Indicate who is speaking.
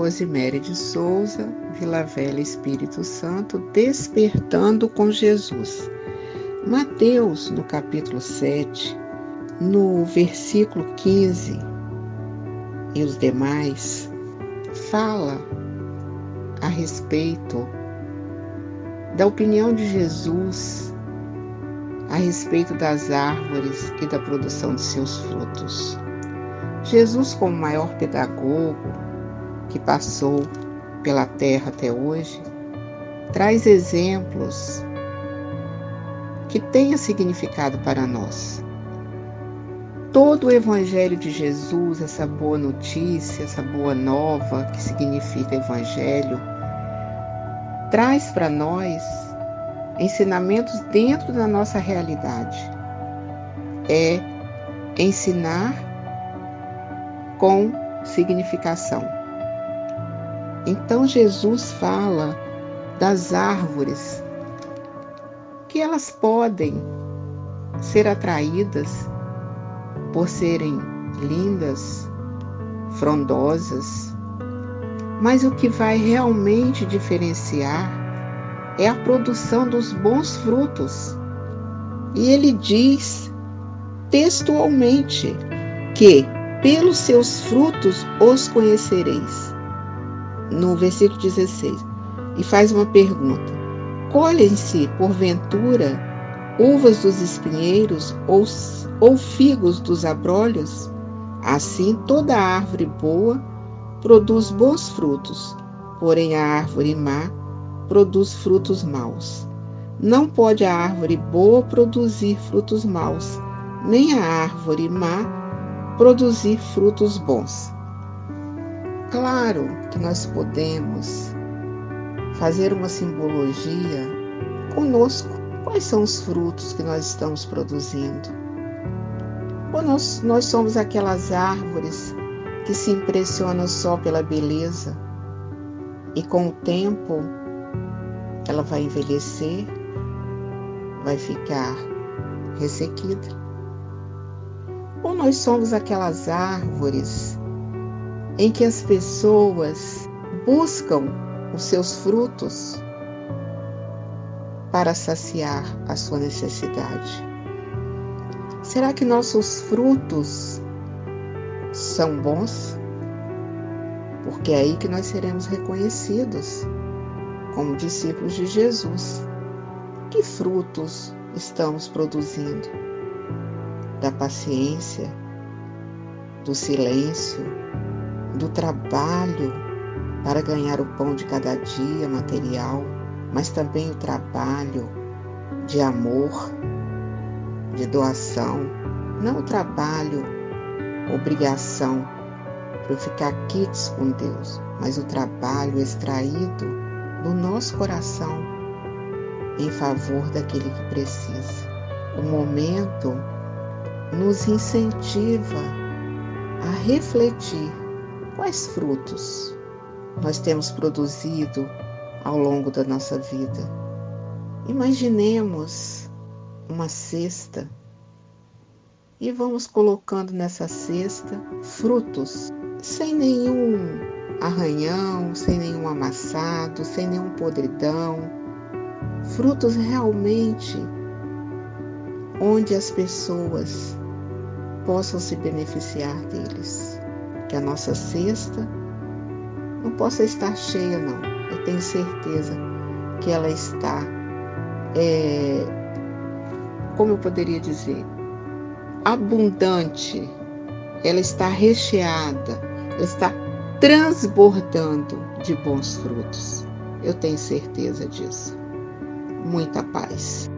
Speaker 1: Rosemary de Souza, Vila Velha, Espírito Santo, Despertando com Jesus. Mateus, no capítulo 7, no versículo 15 e os demais, fala a respeito da opinião de Jesus a respeito das árvores e da produção de seus frutos. Jesus, como maior pedagogo que passou pela terra até hoje, traz exemplos que tenha significado para nós. Todo o Evangelho de Jesus, essa boa notícia, essa boa nova que significa Evangelho, traz para nós ensinamentos dentro da nossa realidade. É ensinar com significação. Então Jesus fala das árvores que elas podem ser atraídas por serem lindas, frondosas, mas o que vai realmente diferenciar é a produção dos bons frutos. E ele diz textualmente que pelos seus frutos os conhecereis. No versículo 16. E faz uma pergunta: Colhem-se, porventura, uvas dos espinheiros ou, ou figos dos abrolhos? Assim, toda árvore boa produz bons frutos, porém a árvore má produz frutos maus. Não pode a árvore boa produzir frutos maus, nem a árvore má produzir frutos bons. Claro que nós podemos fazer uma simbologia conosco. Quais são os frutos que nós estamos produzindo? Ou nós, nós somos aquelas árvores que se impressionam só pela beleza e com o tempo ela vai envelhecer, vai ficar ressequida. Ou nós somos aquelas árvores em que as pessoas buscam os seus frutos para saciar a sua necessidade. Será que nossos frutos são bons? Porque é aí que nós seremos reconhecidos como discípulos de Jesus. Que frutos estamos produzindo? Da paciência, do silêncio, do trabalho para ganhar o pão de cada dia material, mas também o trabalho de amor, de doação, não o trabalho, obrigação para ficar quites com Deus, mas o trabalho extraído do nosso coração em favor daquele que precisa. O momento nos incentiva a refletir quais frutos nós temos produzido ao longo da nossa vida. Imaginemos uma cesta e vamos colocando nessa cesta frutos sem nenhum arranhão, sem nenhum amassado, sem nenhum podridão. Frutos realmente onde as pessoas possam se beneficiar deles. Que a nossa cesta não possa estar cheia, não. Eu tenho certeza que ela está, é, como eu poderia dizer, abundante, ela está recheada, ela está transbordando de bons frutos. Eu tenho certeza disso. Muita paz.